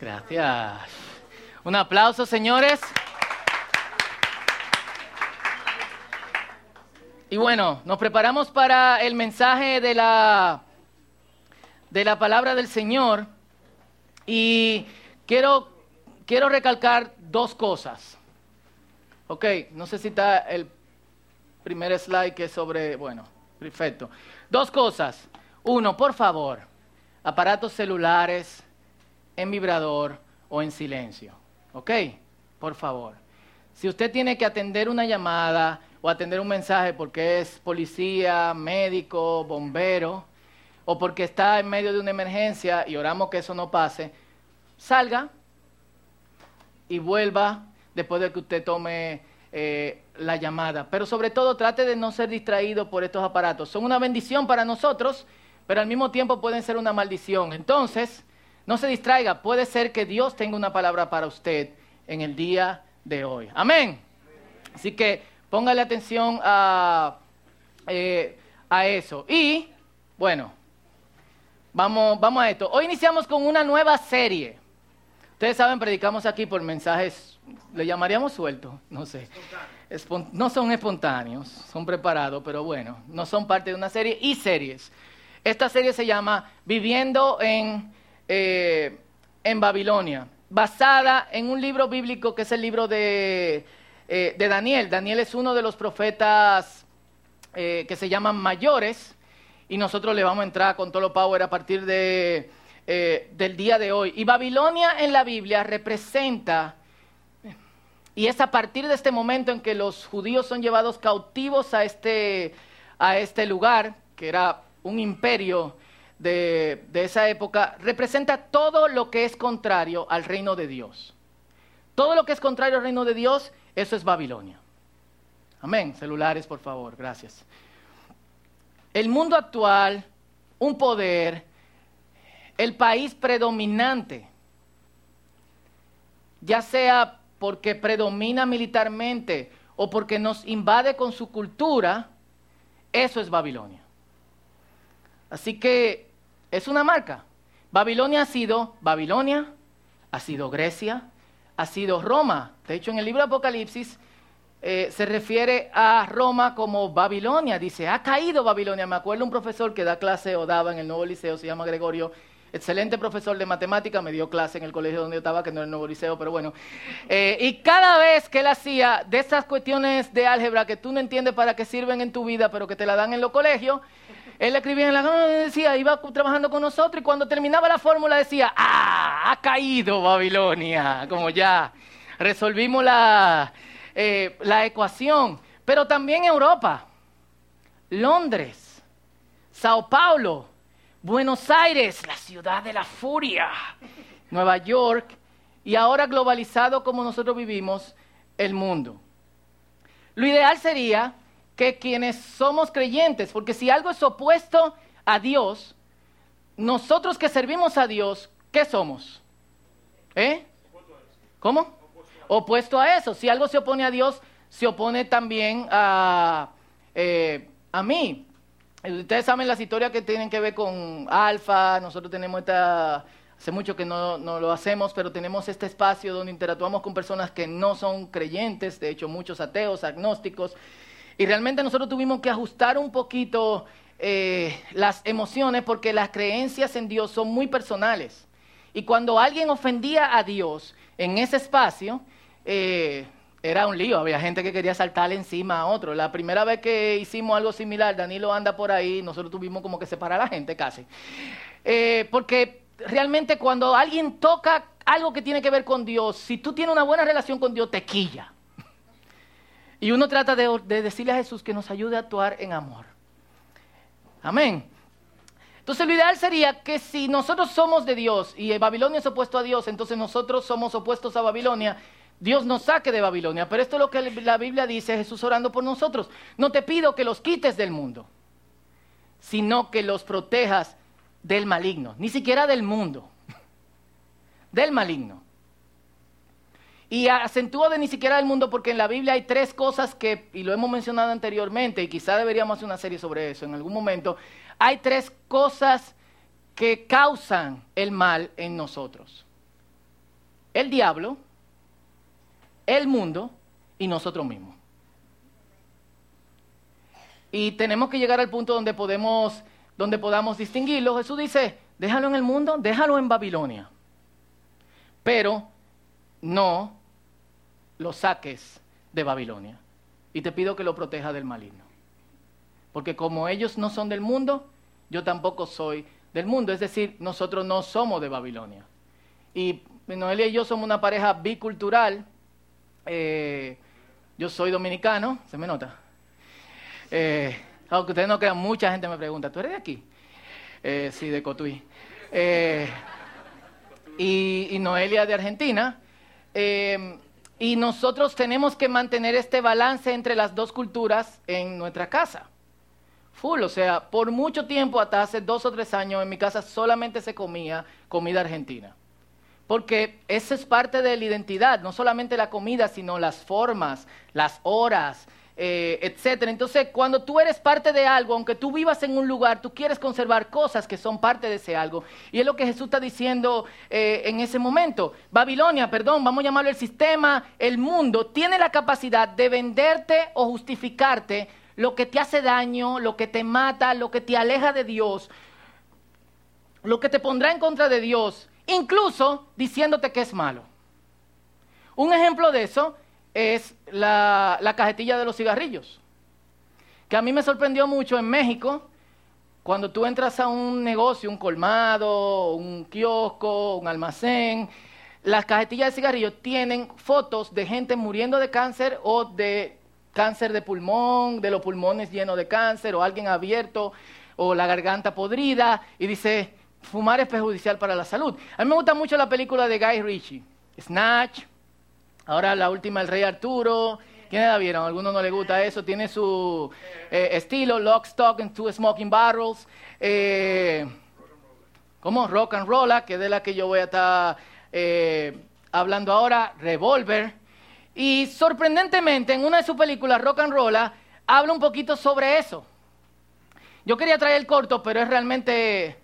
Gracias. Un aplauso, señores. Y bueno, nos preparamos para el mensaje de la, de la palabra del Señor. Y quiero, quiero recalcar dos cosas. Ok, no sé si está el primer slide que es sobre, bueno, perfecto. Dos cosas. Uno, por favor, aparatos celulares en vibrador o en silencio. ¿Ok? Por favor. Si usted tiene que atender una llamada o atender un mensaje porque es policía, médico, bombero, o porque está en medio de una emergencia y oramos que eso no pase, salga y vuelva después de que usted tome eh, la llamada. Pero sobre todo trate de no ser distraído por estos aparatos. Son una bendición para nosotros, pero al mismo tiempo pueden ser una maldición. Entonces, no se distraiga, puede ser que Dios tenga una palabra para usted en el día de hoy. Amén. Así que póngale atención a, eh, a eso. Y, bueno, vamos, vamos a esto. Hoy iniciamos con una nueva serie. Ustedes saben, predicamos aquí por mensajes, le llamaríamos sueltos, no sé. no son espontáneos, son preparados, pero bueno, no son parte de una serie y series. Esta serie se llama Viviendo en eh, en Babilonia, basada en un libro bíblico que es el libro de, eh, Daniel. Daniel es uno de los profetas eh, que se llaman mayores y nosotros le vamos a entrar con todo lo power a partir de, del día de hoy. Y Babilonia en la Biblia representa, y es a partir de este momento en que los judíos son llevados cautivos a este, a este lugar, que era un imperio de, esa época representa todo lo que es contrario al reino de Dios. Todo lo que es contrario al reino de Dios, eso es Babilonia. Amén. Celulares, por favor, gracias. El mundo actual, un poder, el país predominante, ya sea porque predomina militarmente o porque nos invade con su cultura, eso es Babilonia. Así que es una marca. Babilonia ha sido Babilonia, ha sido Grecia, ha sido Roma. De hecho, en el libro de Apocalipsis eh, se refiere a Roma como Babilonia. Dice, ha caído Babilonia. Me acuerdo un profesor que da clase o daba en el nuevo liceo, se llama Gregorio. Excelente profesor de matemática, me dio clase en el colegio donde yo estaba, que no era el nuevo liceo, pero bueno. Eh, y cada vez que él hacía de esas cuestiones de álgebra que tú no entiendes para qué sirven en tu vida, pero que te la dan en los colegios, él escribía en la decía, iba trabajando con nosotros y cuando terminaba la fórmula decía, ¡ah! Ha caído Babilonia. Como ya resolvimos la, eh, la ecuación. Pero también Europa, Londres, Sao Paulo, Buenos Aires, la ciudad de la furia, Nueva York y ahora globalizado como nosotros vivimos, el mundo. Lo ideal sería que quienes somos creyentes, porque si algo es opuesto a Dios, nosotros que servimos a Dios, ¿qué somos? ¿Eh? ¿Cómo? Opuesto a eso. Si algo se opone a Dios, se opone también a, eh, a mí. Ustedes saben las historias que tienen que ver con Alfa, nosotros tenemos esta, hace mucho que no, no, lo hacemos, pero tenemos este espacio donde interactuamos con personas que no son creyentes, de hecho muchos ateos, agnósticos, y realmente nosotros tuvimos que ajustar un poquito eh, las emociones porque las creencias en Dios son muy personales. Y cuando alguien ofendía a Dios en ese espacio, eh, era un lío, había gente que quería saltarle encima a otro. La primera vez que hicimos algo similar, Danilo anda por ahí, nosotros tuvimos como que separar a la gente casi. Eh, porque realmente cuando alguien toca algo que tiene que ver con Dios, si tú tienes una buena relación con Dios, te quilla. Y uno trata de, decirle a Jesús que nos ayude a actuar en amor. Amén. Entonces lo ideal sería que si nosotros somos de Dios y Babilonia es opuesto a Dios, entonces nosotros somos opuestos a Babilonia, Dios nos saque de Babilonia. Pero esto es lo que la Biblia dice, Jesús orando por nosotros. No te pido que los quites del mundo, sino que los protejas del maligno, ni siquiera del mundo, del maligno. Y acentúo de ni siquiera del mundo porque en la Biblia hay tres cosas que, y lo hemos mencionado anteriormente, y quizá deberíamos hacer una serie sobre eso en algún momento, hay tres cosas que causan el mal en nosotros. el diablo, el mundo y nosotros mismos. Y tenemos que llegar al punto donde podemos, donde podamos distinguirlo. Jesús dice, déjalo en el mundo, déjalo en Babilonia. Pero no lo saques de Babilonia. Y te pido que lo proteja del maligno. Porque como ellos no son del mundo, yo tampoco soy del mundo. Es decir, nosotros no somos de Babilonia. Y Noelia y yo somos una pareja bicultural. Eh, yo soy dominicano, se me nota. Eh, aunque ustedes no crean, mucha gente me pregunta, ¿tú eres de aquí? Eh, sí, de Cotuí. Eh, y, Noelia de Argentina. Y nosotros tenemos que mantener este balance entre las dos culturas en nuestra casa. Full, o sea, por mucho tiempo, hasta hace dos o tres años, en mi casa solamente se comía comida argentina. Porque eso es parte de la identidad, no solamente la comida, sino las formas, las horas, eh, etcétera. Entonces, cuando tú eres parte de algo, aunque tú vivas en un lugar, tú quieres conservar cosas que son parte de ese algo. Y es lo que Jesús está diciendo eh, en ese momento. Babilonia, perdón, vamos a llamarlo el sistema, el mundo, tiene la capacidad de venderte o justificarte lo que te hace daño, lo que te mata, lo que te aleja de Dios, lo que te pondrá en contra de Dios, incluso diciéndote que es malo. Un ejemplo de eso es la, cajetilla de los cigarrillos, que a mí me sorprendió mucho en México, cuando tú entras a un negocio, un colmado, un kiosco, un almacén, las cajetillas de cigarrillos tienen fotos de gente muriendo de cáncer o de cáncer de pulmón, de los pulmones llenos de cáncer o alguien abierto o la garganta podrida y dice, fumar es perjudicial para la salud. A mí me gusta mucho la película de Guy Ritchie, Snatch, Ahora la última, el Rey Arturo. ¿Quiénes la vieron? Algunos no les gusta eso. Tiene su eh, estilo, Lock, Stock and Two Smoking Barrels. Eh, ¿Cómo? Rock and Roll, que es de la que yo voy a estar eh, hablando ahora. Revolver. Y sorprendentemente, en una de sus películas, Rock and Roll, habla un poquito sobre eso. Yo quería traer el corto, pero es realmente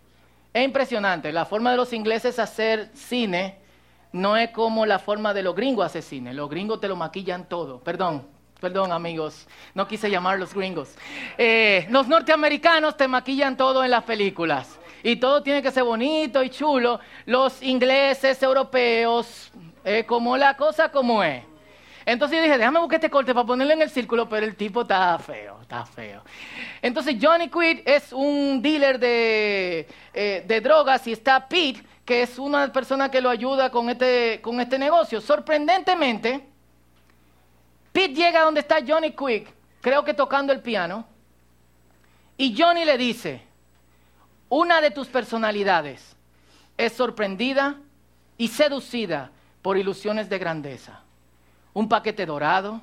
es impresionante. La forma de los ingleses hacer cine no es como la forma de los gringos asesines. Los gringos te lo maquillan todo. Perdón, perdón amigos, no quise llamar los gringos. Eh, los norteamericanos te maquillan todo en las películas. Y todo tiene que ser bonito y chulo. Los ingleses, europeos, como la cosa como es. Entonces yo dije, déjame buscar este corte para ponerlo en el círculo, pero el tipo está feo, está feo. Entonces Johnny Quid es un dealer de, eh, de drogas y está Pete, que es una persona que lo ayuda con este, con este negocio. Sorprendentemente, Pete llega donde está Johnny Quick, creo que tocando el piano, y Johnny le dice, una de tus personalidades es sorprendida y seducida por ilusiones de grandeza. Un paquete dorado,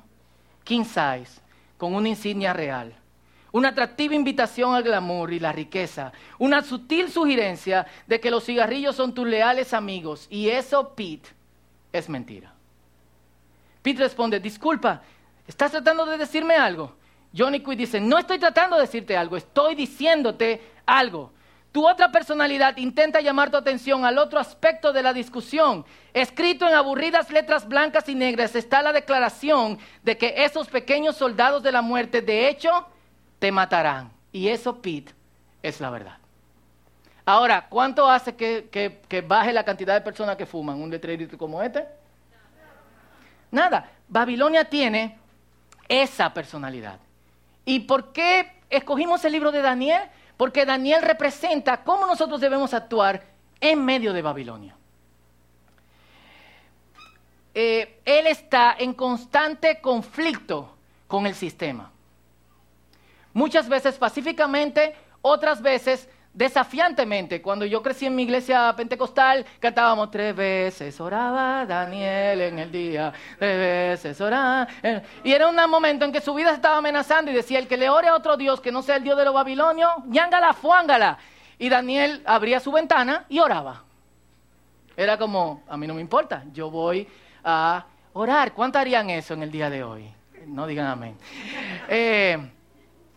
king size, con una insignia real una atractiva invitación al glamour y la riqueza, una sutil sugerencia de que los cigarrillos son tus leales amigos. Y eso, Pete, es mentira. Pete responde, disculpa, ¿estás tratando de decirme algo? Johnny Quinn dice, no estoy tratando de decirte algo, estoy diciéndote algo. Tu otra personalidad intenta llamar tu atención al otro aspecto de la discusión. Escrito en aburridas letras blancas y negras está la declaración de que esos pequeños soldados de la muerte, de hecho, te matarán. Y eso, Pete, es la verdad. Ahora, ¿cuánto hace que, baje la cantidad de personas que fuman un letrerito como este? Nada. Babilonia tiene esa personalidad. ¿Y por qué escogimos el libro de Daniel? Porque Daniel representa cómo nosotros debemos actuar en medio de Babilonia. Eh, él está en constante conflicto con el sistema. Muchas veces pacíficamente, otras veces desafiantemente. Cuando yo crecí en mi iglesia pentecostal, cantábamos tres veces, oraba Daniel en el día, tres veces oraba. Y era un momento en que su vida se estaba amenazando y decía, el que le ore a otro Dios que no sea el Dios de los babilonios, ñángala, fuángala. Y Daniel abría su ventana y oraba. Era como, a mí no me importa, yo voy a orar. ¿Cuánto harían eso en el día de hoy? No digan amén. Eh,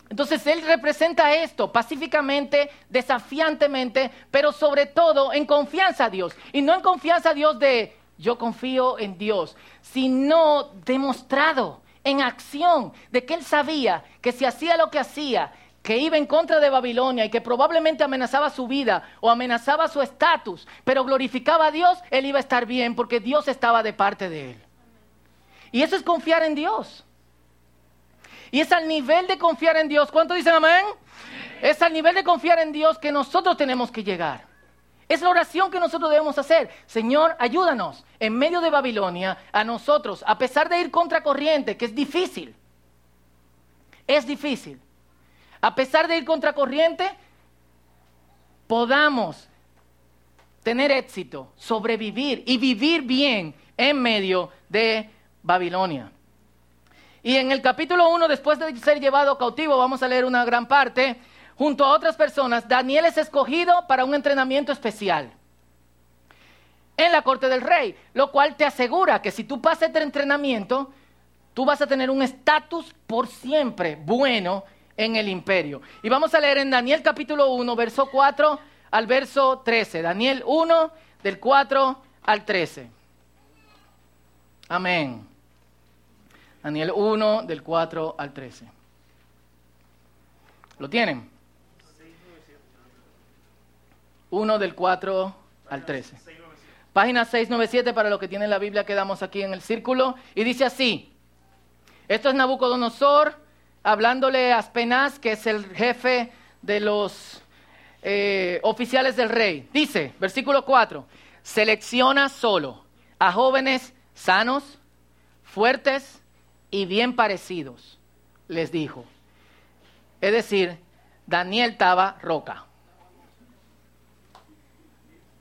entonces Él representa esto pacíficamente, desafiantemente, pero sobre todo en confianza a Dios. Y no en confianza a Dios de yo confío en Dios, sino demostrado en acción de que él sabía que si hacía lo que hacía, que iba en contra de Babilonia y que probablemente amenazaba su vida o amenazaba su estatus, pero glorificaba a Dios, él iba a estar bien porque Dios estaba de parte de él. Y eso es confiar en Dios. Y es al nivel de confiar en Dios. ¿Cuánto dicen amén? Es al nivel de confiar en Dios que nosotros tenemos que llegar. Es la oración que nosotros debemos hacer. Señor, ayúdanos en medio de Babilonia a nosotros, a pesar de ir contra corriente, que es difícil. Es difícil. A pesar de ir contra corriente, podamos tener éxito, sobrevivir y vivir bien en medio de Babilonia. Y en el capítulo 1, después de ser llevado cautivo, vamos a leer una gran parte, junto a otras personas, Daniel es escogido para un entrenamiento especial en la corte del rey, lo cual te asegura que si tú pasas este entrenamiento, tú vas a tener un estatus por siempre bueno en el imperio. Y vamos a leer en Daniel capítulo 1, verso 4 al verso 13. Daniel 1, del 4 al 13. Amén. Daniel 1, del 4 al 13. ¿Lo tienen? 1 del 4 al 13. Página 697 para los que tienen la Biblia quedamos aquí en el círculo. Y dice así, esto es Nabucodonosor hablándole a Aspenaz, que es el jefe de los eh, oficiales del rey. Dice, versículo 4, selecciona solo a jóvenes sanos, fuertes y bien parecidos, les dijo. Es decir, Daniel estaba roca.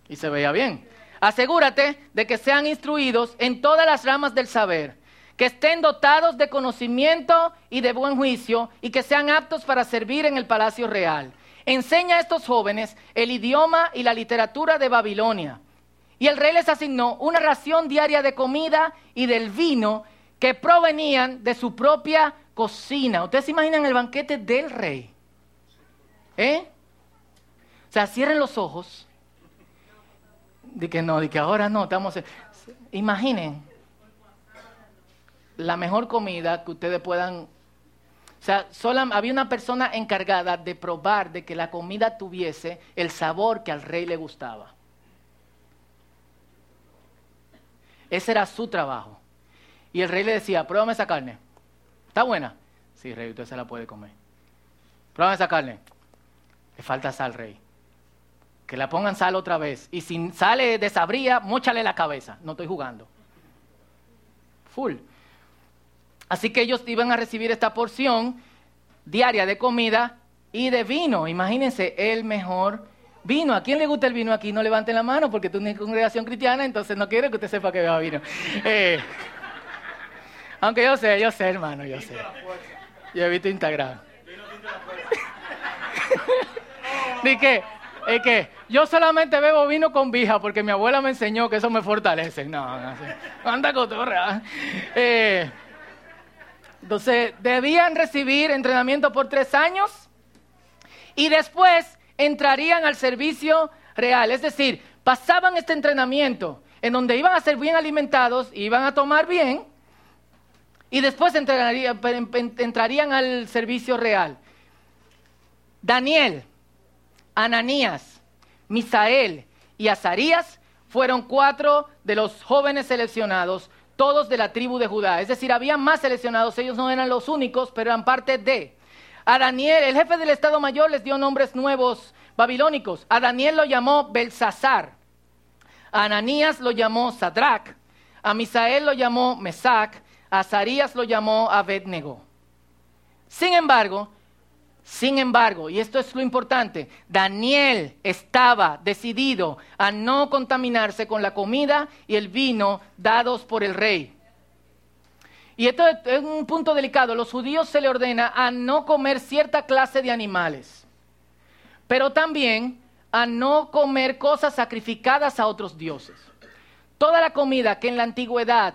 Y se veía bien. Asegúrate de que sean instruidos en todas las ramas del saber, que estén dotados de conocimiento y de buen juicio y que sean aptos para servir en el palacio real. Enseña a estos jóvenes el idioma y la literatura de Babilonia. Y el rey les asignó una ración diaria de comida y del vino que provenían de su propia cocina. ¿Ustedes se imaginan el banquete del rey? ¿Eh? O sea, cierren los ojos de que no, de que ahora no, estamos... Imaginen la mejor comida que ustedes puedan... O sea, solo había una persona encargada de probar de que la comida tuviese el sabor que al rey le gustaba. Ese era su trabajo. Y el rey le decía, pruébame esa carne. ¿Está buena? Sí, rey, usted se la puede comer. Pruébame esa carne. Le falta sal, rey que la pongan sal otra vez. Y si sale desabría, mochale la cabeza. No estoy jugando. Full. Así que ellos iban a recibir esta porción diaria de comida y de vino. Imagínense, el mejor vino. ¿A quién le gusta el vino aquí? No levanten la mano porque tú una congregación cristiana, entonces no quiero que usted sepa que beba vino. Eh, aunque yo sé, yo sé, hermano, yo sé. Yo he visto Instagram. ¿De qué? Es que yo solamente bebo vino con vija porque mi abuela me enseñó que eso me fortalece. No, no sé. Anda cotorra. Eh, entonces, debían recibir entrenamiento por tres años y después entrarían al servicio real. Es decir, pasaban este entrenamiento en donde iban a ser bien alimentados, iban a tomar bien y después entrarían al servicio real. Daniel Ananías, Misael y Azarías fueron cuatro de los jóvenes seleccionados, todos de la tribu de Judá. Es decir, había más seleccionados, ellos no eran los únicos, pero eran parte de. A Daniel, el jefe del Estado Mayor, les dio nombres nuevos babilónicos. A Daniel lo llamó Belsasar. A Ananías lo llamó Sadrach. A Misael lo llamó Mesac. Azarías lo llamó Abednego. Sin embargo, sin embargo, y esto es lo importante, Daniel estaba decidido a no contaminarse con la comida y el vino dados por el rey. Y esto es un punto delicado. Los judíos se le ordena a no comer cierta clase de animales, pero también a no comer cosas sacrificadas a otros dioses. Toda la comida que en la antigüedad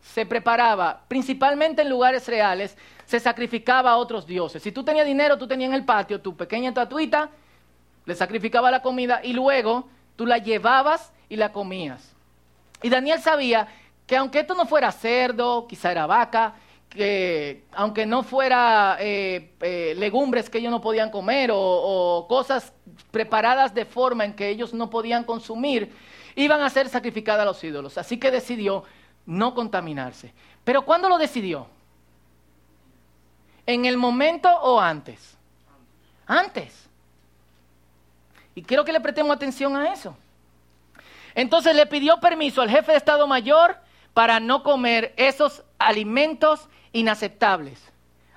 se, preparaba, principalmente en lugares reales, se sacrificaba a otros dioses. Si tú tenías dinero, tú tenías en el patio tu pequeña tatuita, le sacrificaba la comida y luego tú la llevabas y la comías. Y Daniel sabía que aunque esto no fuera cerdo, quizá era vaca, que aunque no fuera eh, eh, legumbres que ellos no podían comer o, cosas preparadas de forma en que ellos no podían consumir, iban a ser sacrificadas a los ídolos. Así que decidió no contaminarse. Pero ¿cuándo lo decidió? ¿En el momento o antes? Antes. Y quiero que le prestemos atención a eso. Entonces le pidió permiso al jefe de Estado Mayor para no comer esos alimentos inaceptables.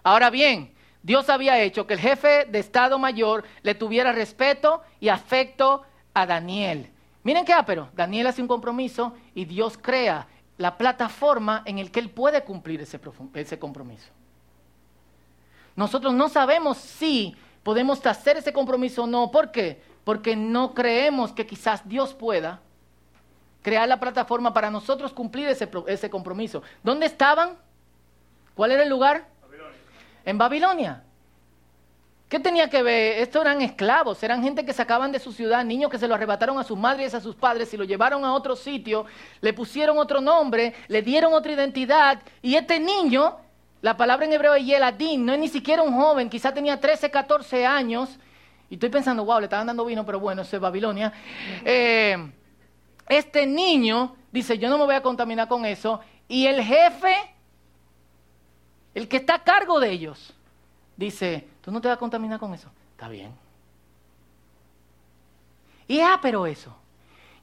Ahora bien, Dios había hecho que el jefe de Estado Mayor le tuviera respeto y afecto a Daniel. Miren qué pero Daniel hace un compromiso y Dios crea la plataforma en el que él puede cumplir ese, ese compromiso. Nosotros no sabemos si podemos hacer ese compromiso o no. ¿Por qué? Porque no creemos que quizás Dios pueda crear la plataforma para nosotros cumplir ese, ese compromiso. ¿Dónde estaban? ¿Cuál era el lugar? En Babilonia. ¿Qué tenía que ver? Estos eran esclavos, eran gente que sacaban de su ciudad, niños que se lo arrebataron a sus madres y a sus padres y lo llevaron a otro sitio, le pusieron otro nombre, le dieron otra identidad y este niño, la palabra en hebreo es Yeladín, no es ni siquiera un joven, quizá tenía 13, 14 años, y estoy pensando, wow, le estaban dando vino, pero bueno, eso es Babilonia. Eh, este niño dice, yo no me voy a contaminar con eso, y el jefe el que está a cargo de ellos dice, tú no te vas a contaminar con eso. Está bien. Y ah, pero eso.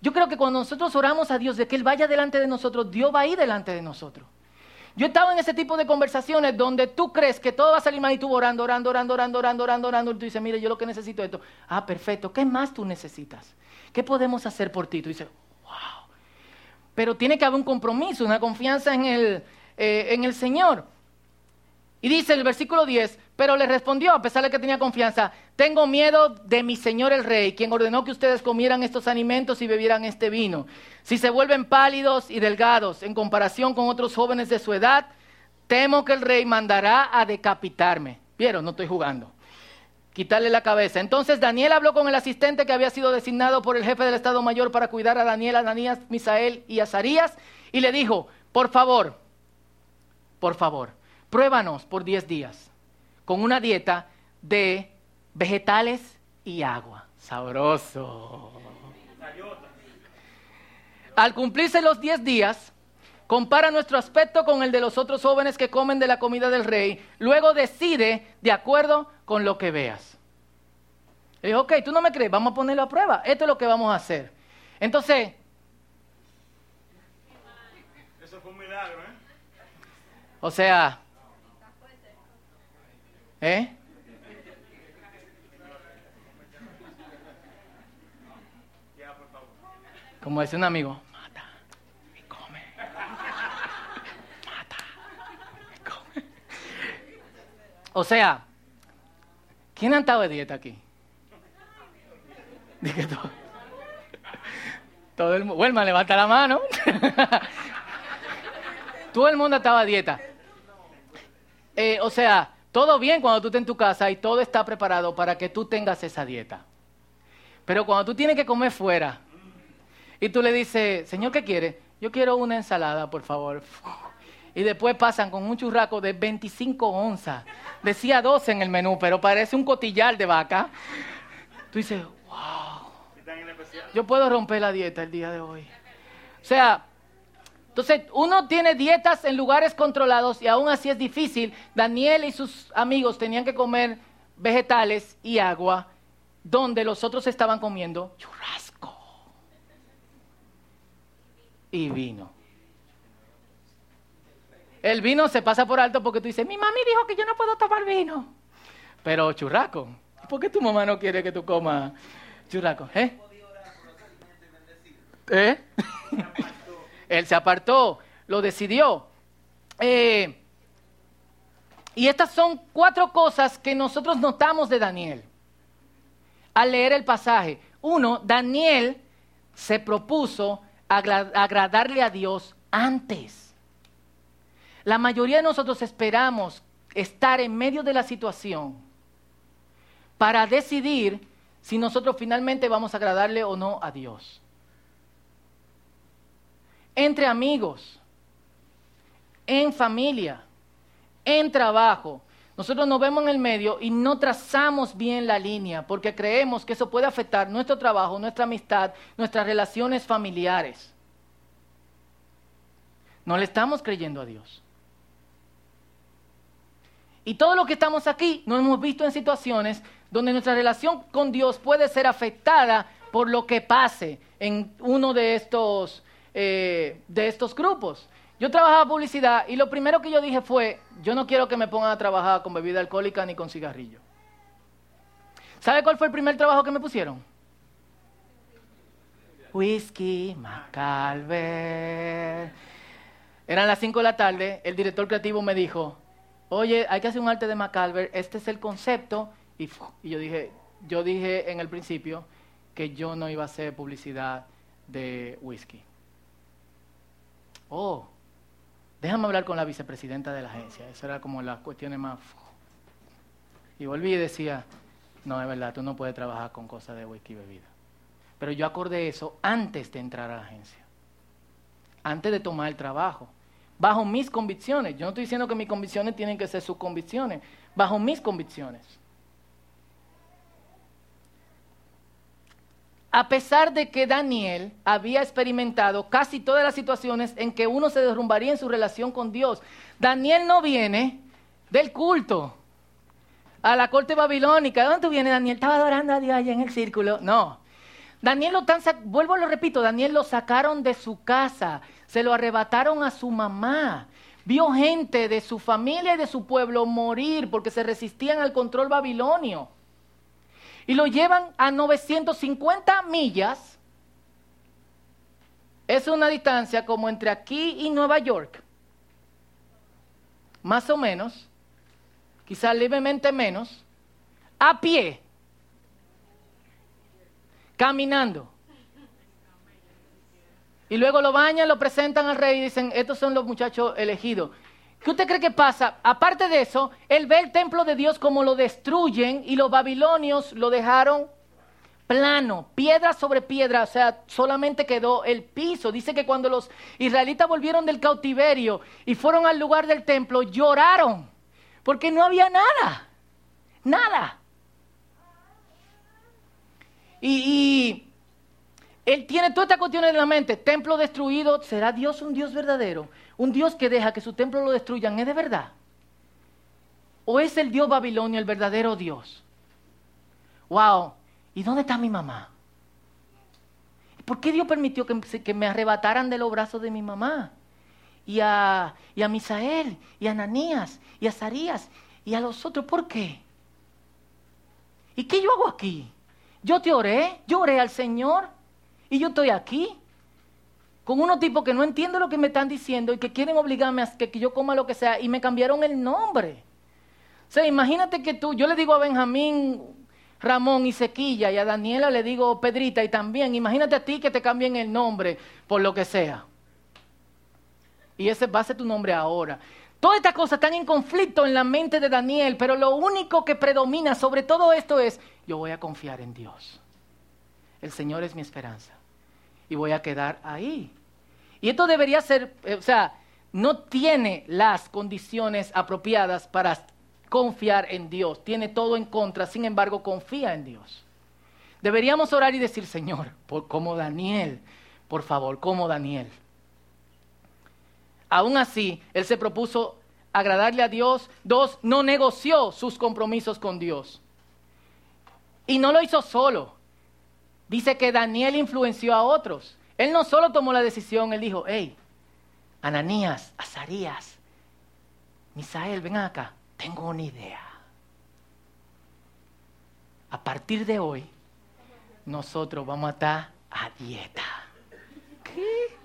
Yo creo que cuando nosotros oramos a Dios de que Él vaya delante de nosotros, Dios va a ir delante de nosotros. Yo he estado en ese tipo de conversaciones donde tú crees que todo va a salir mal y tú orando, orando, orando, orando, orando, orando, orando, y tú dices, mire, yo lo que necesito es esto. Ah, perfecto. ¿Qué más tú necesitas? ¿Qué podemos hacer por ti? Tú dices, wow. Pero tiene que haber un compromiso, una confianza en el, eh, en el Señor. Y dice el versículo 10, pero le respondió, a pesar de que tenía confianza, tengo miedo de mi señor el rey, quien ordenó que ustedes comieran estos alimentos y bebieran este vino. Si se vuelven pálidos y delgados en comparación con otros jóvenes de su edad, temo que el rey mandará a decapitarme. Vieron, no estoy jugando. Quitarle la cabeza. Entonces Daniel habló con el asistente que había sido designado por el jefe del Estado Mayor para cuidar a Daniel, Ananías, Misael y Azarías, y le dijo, por favor, por favor pruébanos por 10 días con una dieta de vegetales y agua. Sabroso. Al cumplirse los 10 días, compara nuestro aspecto con el de los otros jóvenes que comen de la comida del rey. Luego decide de acuerdo con lo que veas. Le dijo, ok, tú no me crees, vamos a ponerlo a prueba. Esto es lo que vamos a hacer. Entonces... Eso fue un milagro, ¿eh? O sea, ¿Eh? Como dice un amigo, mata y come. Mata y come. O sea, ¿quién ha estado de dieta aquí? Dije todo. Todo el mundo. Huelma, levanta la mano. todo el mundo estaba a dieta. Eh, o sea, todo bien cuando tú estás en tu casa y todo está preparado para que tú tengas esa dieta. Pero cuando tú tienes que comer fuera y tú le dices, Señor, ¿qué quiere? Yo quiero una ensalada, por favor. Y después pasan con un churraco de 25 onzas. Decía 12 en el menú, pero parece un cotillar de vaca. Tú dices, wow. Yo puedo romper la dieta el día de hoy. O sea, entonces, uno tiene dietas en lugares controlados y aún así es difícil. Daniel y sus amigos tenían que comer vegetales y agua donde los otros estaban comiendo churrasco y vino. El vino se pasa por alto porque tú dices, mi mami dijo que yo no puedo tomar vino. Pero churrasco, ¿por qué tu mamá no quiere que tú comas churrasco? ¿Eh? ¿Eh? Él se apartó, lo decidió. Eh, y estas son cuatro cosas que nosotros notamos de Daniel al leer el pasaje. Uno, Daniel se propuso agradarle a Dios antes. La mayoría de nosotros esperamos estar en medio de la situación para decidir si nosotros finalmente vamos a agradarle o no a Dios. Entre amigos, en familia, en trabajo. Nosotros nos vemos en el medio y no trazamos bien la línea porque creemos que eso puede afectar nuestro trabajo, nuestra amistad, nuestras relaciones familiares. No le estamos creyendo a Dios. Y todo lo que estamos aquí nos hemos visto en situaciones donde nuestra relación con Dios puede ser afectada por lo que pase en uno de estos, eh, de estos grupos. Yo trabajaba publicidad y lo primero que yo dije fue, yo no quiero que me pongan a trabajar con bebida alcohólica ni con cigarrillo. ¿Sabe cuál fue el primer trabajo que me pusieron? Whisky, Macalver. Eran las 5 de la tarde, el director creativo me dijo, oye, hay que hacer un arte de Macalver, este es el concepto. Y, y yo dije, yo dije en el principio que yo no iba a hacer publicidad de whisky. Oh, déjame hablar con la vicepresidenta de la agencia. Esa era como las cuestiones más... Y volví y decía, no, es verdad, tú no puedes trabajar con cosas de whisky y bebida. Pero yo acordé eso antes de entrar a la agencia, antes de tomar el trabajo, bajo mis convicciones. Yo no estoy diciendo que mis convicciones tienen que ser sus convicciones, bajo mis convicciones. A pesar de que Daniel había experimentado casi todas las situaciones en que uno se derrumbaría en su relación con Dios. Daniel no viene del culto a la corte babilónica. ¿De dónde tú vienes, Daniel? Estaba adorando a Dios allá en el círculo. No. Daniel lo tan, vuelvo lo repito, Daniel lo sacaron de su casa, se lo arrebataron a su mamá. Vio gente de su familia y de su pueblo morir porque se resistían al control babilonio y lo llevan a 950 millas. Es una distancia como entre aquí y Nueva York. Más o menos, quizás levemente menos, a pie, caminando. Y luego lo bañan, lo presentan al rey y dicen, estos son los muchachos elegidos. ¿Qué usted cree que pasa? Aparte de eso, él ve el templo de Dios como lo destruyen y los babilonios lo dejaron plano, piedra sobre piedra, o sea, solamente quedó el piso. Dice que cuando los israelitas volvieron del cautiverio y fueron al lugar del templo, lloraron, porque no había nada, nada. Y, él tiene toda esta cuestión en la mente, templo destruido, ¿será Dios un Dios verdadero? Un Dios que deja que su templo lo destruyan, ¿es de verdad? ¿O es el Dios babilonio el verdadero Dios? Wow, ¿y dónde está mi mamá? ¿Por qué Dios permitió que, me arrebataran de los brazos de mi mamá? Y a, y a Misael, y a Ananías, y a Sarías, y a los otros, ¿por qué? ¿Y qué yo hago aquí? Yo te oré, yo oré al Señor, y yo estoy aquí con unos tipos que no entiendo lo que me están diciendo y que quieren obligarme a que, yo coma lo que sea y me cambiaron el nombre. O sea, imagínate que tú, yo le digo a Benjamín Ramón y Sequilla y a Daniela le digo Pedrita y también, imagínate a ti que te cambien el nombre por lo que sea. Y ese va a ser tu nombre ahora. Todas estas cosas están en conflicto en la mente de Daniel, pero lo único que predomina sobre todo esto es, yo voy a confiar en Dios. El Señor es mi esperanza y voy a quedar ahí. Y esto debería ser, eh, o sea, no tiene las condiciones apropiadas para confiar en Dios. Tiene todo en contra, sin embargo, confía en Dios. Deberíamos orar y decir, Señor, por, como Daniel, por favor, como Daniel. Aún así, él se propuso agradarle a Dios. Dos, no negoció sus compromisos con Dios. Y no lo hizo solo. Dice que Daniel influenció a otros. Él no solo tomó la decisión, él dijo, hey, Ananías, Azarías, Misael, ven acá, tengo una idea. A partir de hoy, nosotros vamos a estar a dieta. ¿Qué?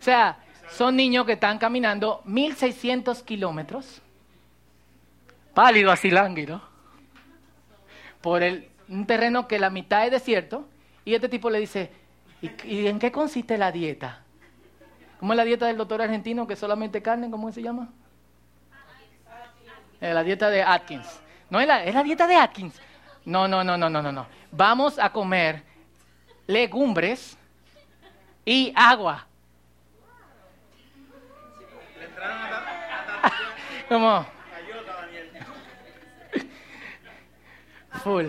O sea, son niños que están caminando 1600 kilómetros, pálido así lánguido, por el, un terreno que la mitad es desierto y este tipo le dice, ¿y, en qué consiste la dieta? ¿Cómo es la dieta del doctor argentino que solamente carne? ¿Cómo se llama? Eh, la dieta de Atkins. No es la, es la dieta de Atkins. No, no, no, no, no, no, no. Vamos a comer legumbres y agua. ¿Cómo? Full.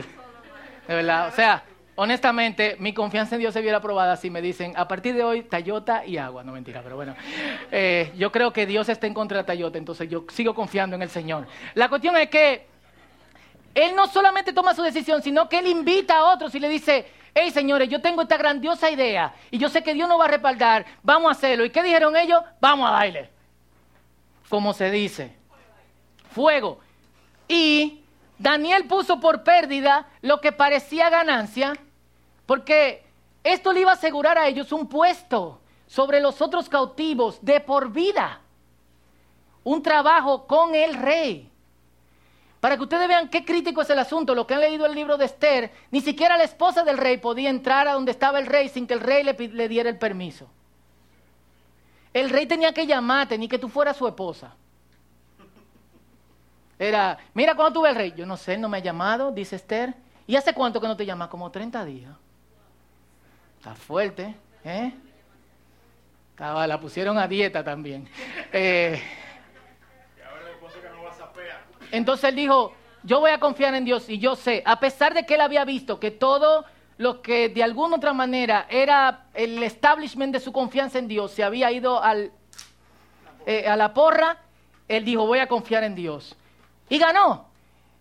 De verdad, o sea, honestamente, mi confianza en Dios se viera probada si me dicen, a partir de hoy, Tayota y agua. No mentira, pero bueno. Eh, yo creo que Dios está en contra de Tayota, entonces yo sigo confiando en el Señor. La cuestión es que Él no solamente toma su decisión, sino que Él invita a otros y le dice, hey señores, yo tengo esta grandiosa idea y yo sé que Dios nos va a respaldar, vamos a hacerlo. ¿Y qué dijeron ellos? Vamos a darle. Como se dice, fuego. Y Daniel puso por pérdida lo que parecía ganancia, porque esto le iba a asegurar a ellos un puesto sobre los otros cautivos de por vida, un trabajo con el rey. Para que ustedes vean qué crítico es el asunto, lo que han leído el libro de Esther, ni siquiera la esposa del rey podía entrar a donde estaba el rey sin que el rey le, diera el permiso. El rey tenía que llamarte, ni que tú fueras su esposa. Era, mira, cuando tuve el rey? Yo no sé, no me ha llamado, dice Esther. ¿Y hace cuánto que no te llama? Como 30 días. Está fuerte, ¿eh? Estaba, la pusieron a dieta también. Eh, entonces él dijo, yo voy a confiar en Dios y yo sé, a pesar de que él había visto que todo lo que de alguna otra manera era el establishment de su confianza en Dios se había ido al, eh, a la porra, él dijo, voy a confiar en Dios. Y ganó.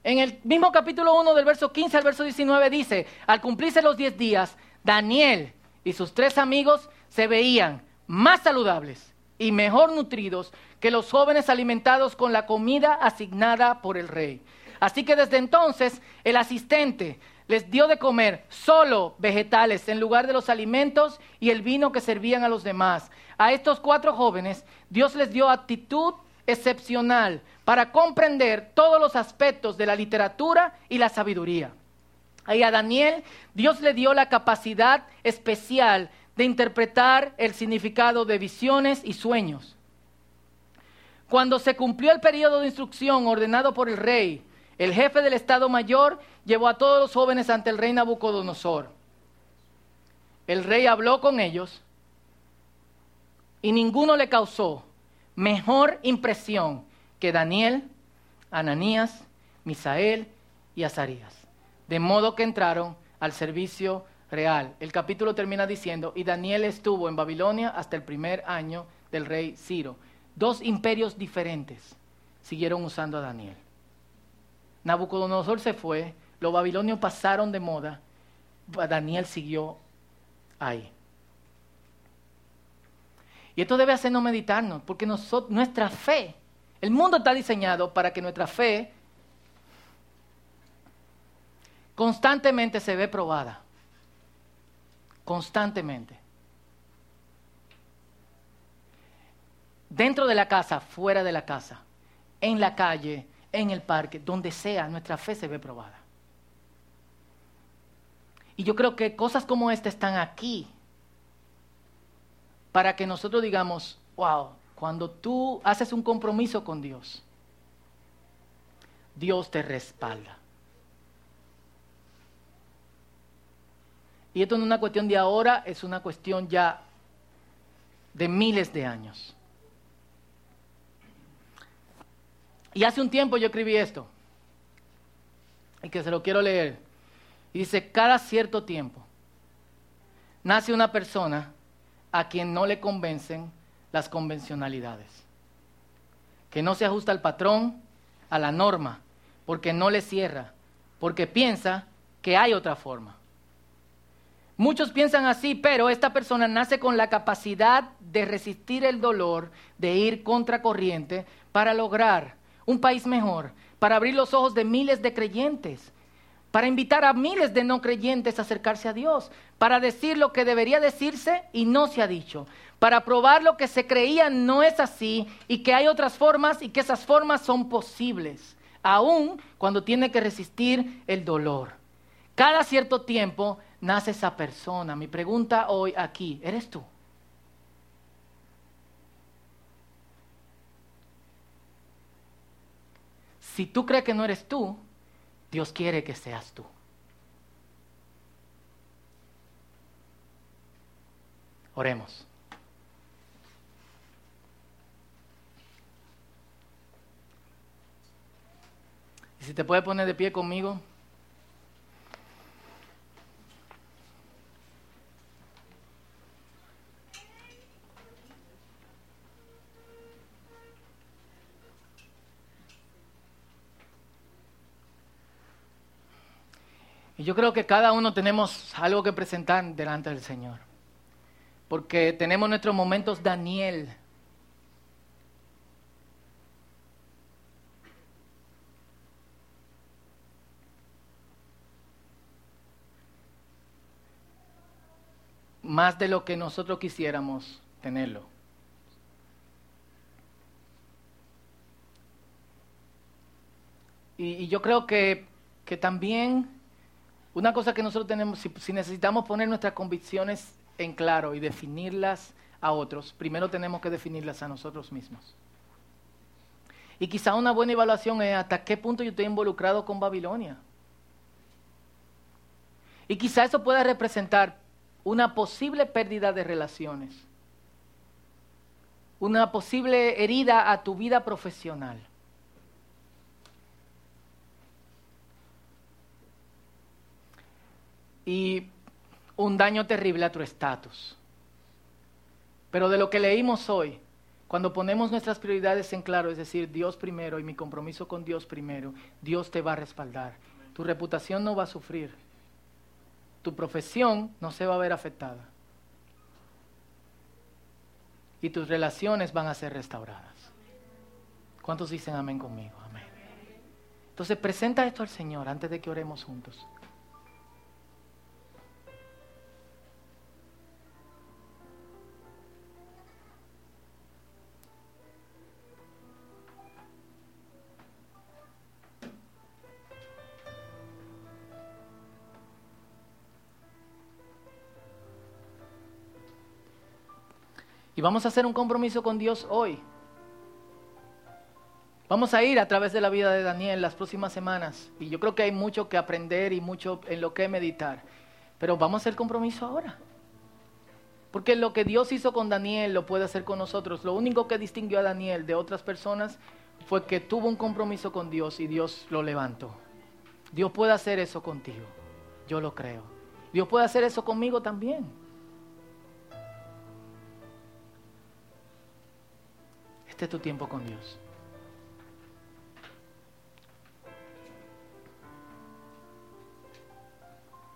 En el mismo capítulo 1 del verso 15 al verso 19 dice, al cumplirse los 10 días, Daniel y sus tres amigos se veían más saludables y mejor nutridos que los jóvenes alimentados con la comida asignada por el rey. Así que desde entonces el asistente les dio de comer solo vegetales en lugar de los alimentos y el vino que servían a los demás. A estos cuatro jóvenes Dios les dio actitud excepcional para comprender todos los aspectos de la literatura y la sabiduría. Ahí a Daniel Dios le dio la capacidad especial de interpretar el significado de visiones y sueños. Cuando se cumplió el periodo de instrucción ordenado por el rey, el jefe del Estado Mayor llevó a todos los jóvenes ante el rey Nabucodonosor. El rey habló con ellos y ninguno le causó mejor impresión que Daniel, Ananías, Misael y Azarías. De modo que entraron al servicio real. El capítulo termina diciendo, y Daniel estuvo en Babilonia hasta el primer año del rey Ciro. Dos imperios diferentes siguieron usando a Daniel. Nabucodonosor se fue, los babilonios pasaron de moda, Daniel siguió ahí. Y esto debe hacernos meditarnos, porque nuestra fe, el mundo está diseñado para que nuestra fe constantemente se ve probada. Constantemente. Dentro de la casa, fuera de la casa, en la calle, en el parque, donde sea, nuestra fe se ve probada. Y yo creo que cosas como esta están aquí para que nosotros digamos, wow, cuando tú haces un compromiso con Dios, Dios te respalda. Y esto no es una cuestión de ahora, es una cuestión ya de miles de años. Y hace un tiempo yo escribí esto, y que se lo quiero leer. Y dice, cada cierto tiempo nace una persona a quien no le convencen las convencionalidades, que no se ajusta al patrón, a la norma, porque no le cierra, porque piensa que hay otra forma. Muchos piensan así, pero esta persona nace con la capacidad de resistir el dolor, de ir contracorriente para lograr un país mejor, para abrir los ojos de miles de creyentes, para invitar a miles de no creyentes a acercarse a Dios, para decir lo que debería decirse y no se ha dicho, para probar lo que se creía no es así y que hay otras formas y que esas formas son posibles, aun cuando tiene que resistir el dolor. Cada cierto tiempo nace esa persona. Mi pregunta hoy aquí, ¿eres tú? Si tú crees que no eres tú, Dios quiere que seas tú. Oremos. Si te puedes poner de pie conmigo. Y yo creo que cada uno tenemos algo que presentar delante del Señor. Porque tenemos nuestros momentos Daniel. Más de lo que nosotros quisiéramos tenerlo. Y, yo creo que, que también una cosa que nosotros tenemos, si, necesitamos poner nuestras convicciones en claro y definirlas a otros, primero tenemos que definirlas a nosotros mismos. Y quizá una buena evaluación es hasta qué punto yo estoy involucrado con Babilonia. Y quizá eso pueda representar una posible pérdida de relaciones, una posible herida a tu vida profesional. Y un daño terrible a tu estatus. Pero de lo que leímos hoy, cuando ponemos nuestras prioridades en claro, es decir, Dios primero y mi compromiso con Dios primero, Dios te va a respaldar. Tu reputación no va a sufrir. Tu profesión no se va a ver afectada. Y tus relaciones van a ser restauradas. ¿Cuántos dicen amén conmigo? Amén. Entonces presenta esto al Señor antes de que oremos juntos. Vamos a hacer un compromiso con Dios hoy. Vamos a ir a través de la vida de Daniel las próximas semanas. Y yo creo que hay mucho que aprender y mucho en lo que meditar. Pero vamos a hacer compromiso ahora. Porque lo que Dios hizo con Daniel lo puede hacer con nosotros. Lo único que distinguió a Daniel de otras personas fue que tuvo un compromiso con Dios y Dios lo levantó. Dios puede hacer eso contigo. Yo lo creo. Dios puede hacer eso conmigo también. Este es tu tiempo con Dios.